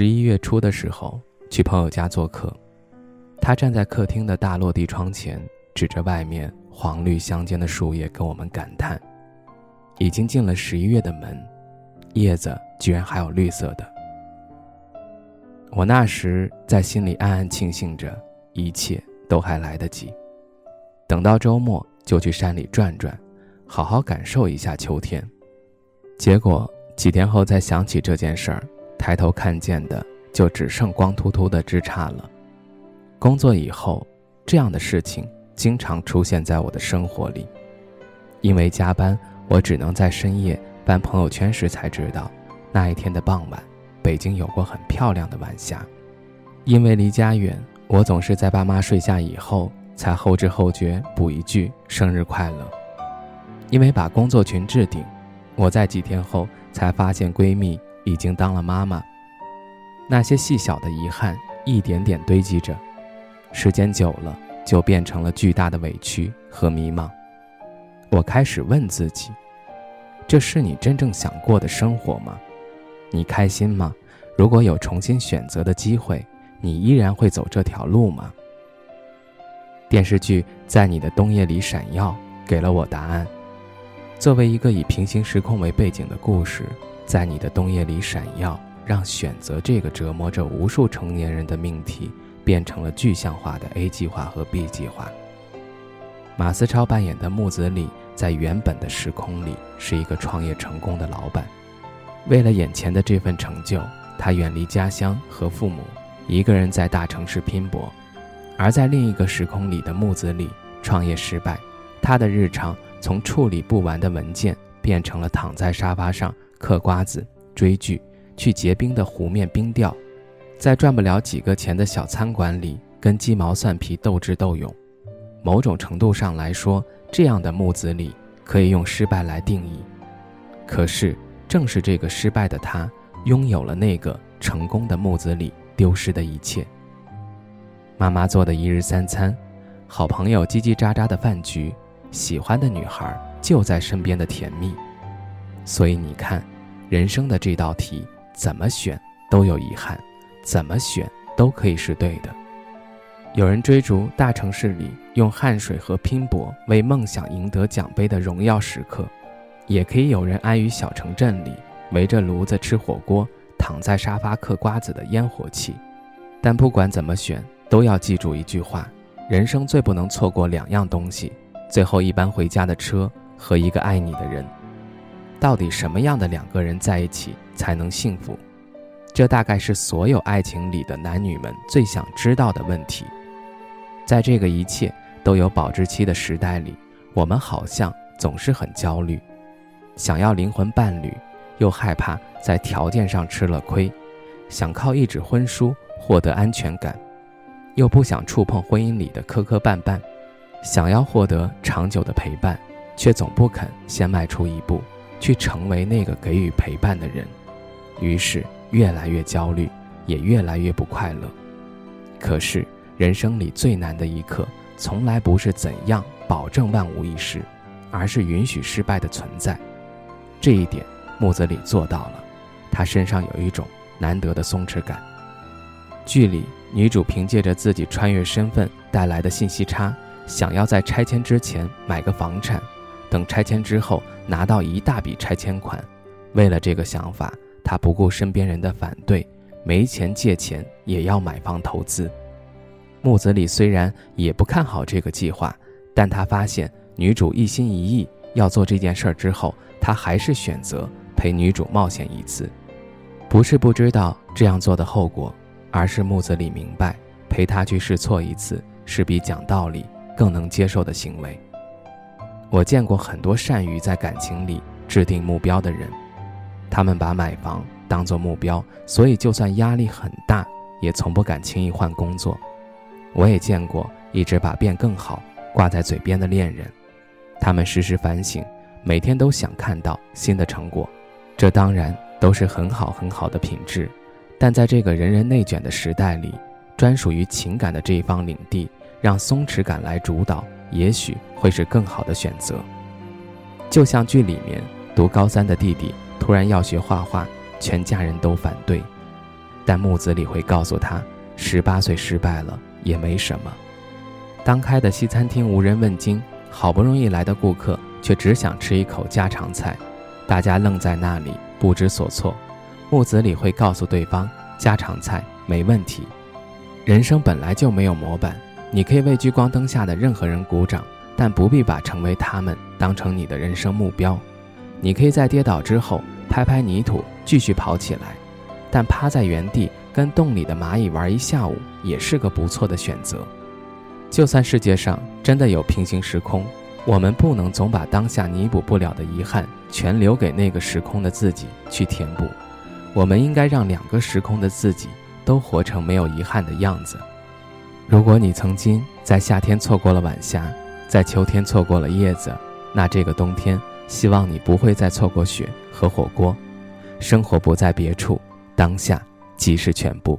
十一月初的时候，去朋友家做客，他站在客厅的大落地窗前，指着外面黄绿相间的树叶，跟我们感叹：“已经进了十一月的门，叶子居然还有绿色的。”我那时在心里暗暗庆幸着，一切都还来得及，等到周末就去山里转转，好好感受一下秋天。结果几天后再想起这件事儿。抬头看见的就只剩光秃秃的枝杈了。工作以后，这样的事情经常出现在我的生活里。因为加班，我只能在深夜翻朋友圈时才知道，那一天的傍晚，北京有过很漂亮的晚霞。因为离家远，我总是在爸妈睡下以后才后知后觉补一句生日快乐。因为把工作群置顶，我在几天后才发现闺蜜。已经当了妈妈，那些细小的遗憾一点点堆积着，时间久了就变成了巨大的委屈和迷茫。我开始问自己：这是你真正想过的生活吗？你开心吗？如果有重新选择的机会，你依然会走这条路吗？电视剧在你的冬夜里闪耀，给了我答案。作为一个以平行时空为背景的故事。在你的冬夜里闪耀，让选择这个折磨着无数成年人的命题变成了具象化的 A 计划和 B 计划。马思超扮演的木子李，在原本的时空里是一个创业成功的老板，为了眼前的这份成就，他远离家乡和父母，一个人在大城市拼搏；而在另一个时空里的木子李创业失败，他的日常从处理不完的文件变成了躺在沙发上。嗑瓜子、追剧、去结冰的湖面冰钓，在赚不了几个钱的小餐馆里跟鸡毛蒜皮斗智斗勇。某种程度上来说，这样的木子李可以用失败来定义。可是，正是这个失败的他，拥有了那个成功的木子李丢失的一切。妈妈做的一日三餐，好朋友叽叽喳喳的饭局，喜欢的女孩就在身边的甜蜜。所以你看，人生的这道题怎么选都有遗憾，怎么选都可以是对的。有人追逐大城市里用汗水和拼搏为梦想赢得奖杯的荣耀时刻，也可以有人安于小城镇里围着炉子吃火锅、躺在沙发嗑瓜子的烟火气。但不管怎么选，都要记住一句话：人生最不能错过两样东西，最后一班回家的车和一个爱你的人。到底什么样的两个人在一起才能幸福？这大概是所有爱情里的男女们最想知道的问题。在这个一切都有保质期的时代里，我们好像总是很焦虑，想要灵魂伴侣，又害怕在条件上吃了亏；想靠一纸婚书获得安全感，又不想触碰婚姻里的磕磕绊绊；想要获得长久的陪伴，却总不肯先迈出一步。去成为那个给予陪伴的人，于是越来越焦虑，也越来越不快乐。可是人生里最难的一刻，从来不是怎样保证万无一失，而是允许失败的存在。这一点，木子李做到了。他身上有一种难得的松弛感。剧里女主凭借着自己穿越身份带来的信息差，想要在拆迁之前买个房产。等拆迁之后拿到一大笔拆迁款，为了这个想法，他不顾身边人的反对，没钱借钱也要买房投资。木子李虽然也不看好这个计划，但他发现女主一心一意要做这件事儿之后，他还是选择陪女主冒险一次。不是不知道这样做的后果，而是木子李明白，陪他去试错一次是比讲道理更能接受的行为。我见过很多善于在感情里制定目标的人，他们把买房当作目标，所以就算压力很大，也从不敢轻易换工作。我也见过一直把变更好挂在嘴边的恋人，他们时时反省，每天都想看到新的成果。这当然都是很好很好的品质，但在这个人人内卷的时代里，专属于情感的这一方领地，让松弛感来主导，也许会是更好的选择。就像剧里面，读高三的弟弟突然要学画画，全家人都反对，但木子李会告诉他，十八岁失败了也没什么。刚开的西餐厅无人问津，好不容易来的顾客却只想吃一口家常菜，大家愣在那里不知所措。木子李会告诉对方，家常菜没问题。人生本来就没有模板，你可以为聚光灯下的任何人鼓掌。但不必把成为他们当成你的人生目标，你可以在跌倒之后拍拍泥土继续跑起来，但趴在原地跟洞里的蚂蚁玩一下午也是个不错的选择。就算世界上真的有平行时空，我们不能总把当下弥补不了的遗憾全留给那个时空的自己去填补，我们应该让两个时空的自己都活成没有遗憾的样子。如果你曾经在夏天错过了晚霞。在秋天错过了叶子，那这个冬天，希望你不会再错过雪和火锅。生活不在别处，当下即是全部。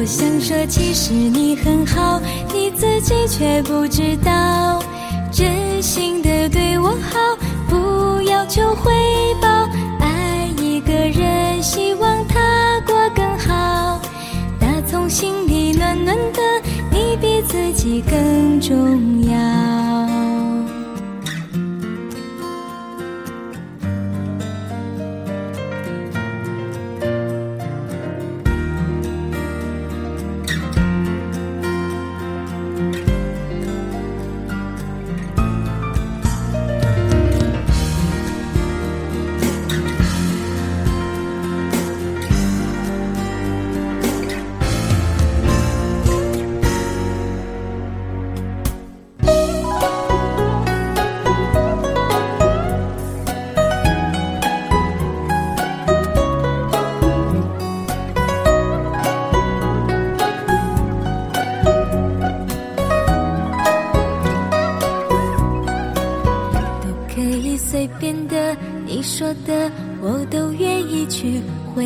我想说，其实你很好，你自己却不知道，真心的对我好，不要求回报。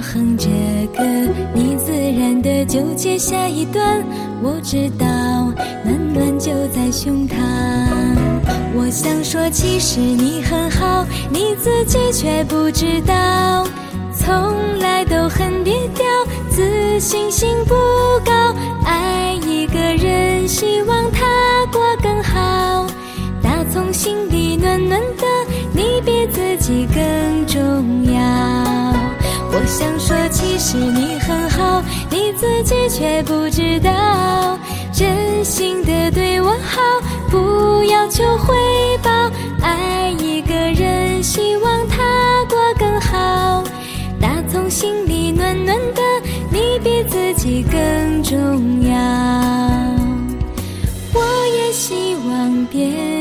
哼着歌，你自然的就接下一段。我知道，暖暖就在胸膛。我想说，其实你很好，你自己却不知道。从来都很低调，自信心不高。爱一个人，希望他过更好。打从心底暖暖的，你比自己更自己却不知道。真心的对我好，不要求回报。爱一个人，希望他过更好。打从心里暖暖的，你比自己更重要。我也希望别。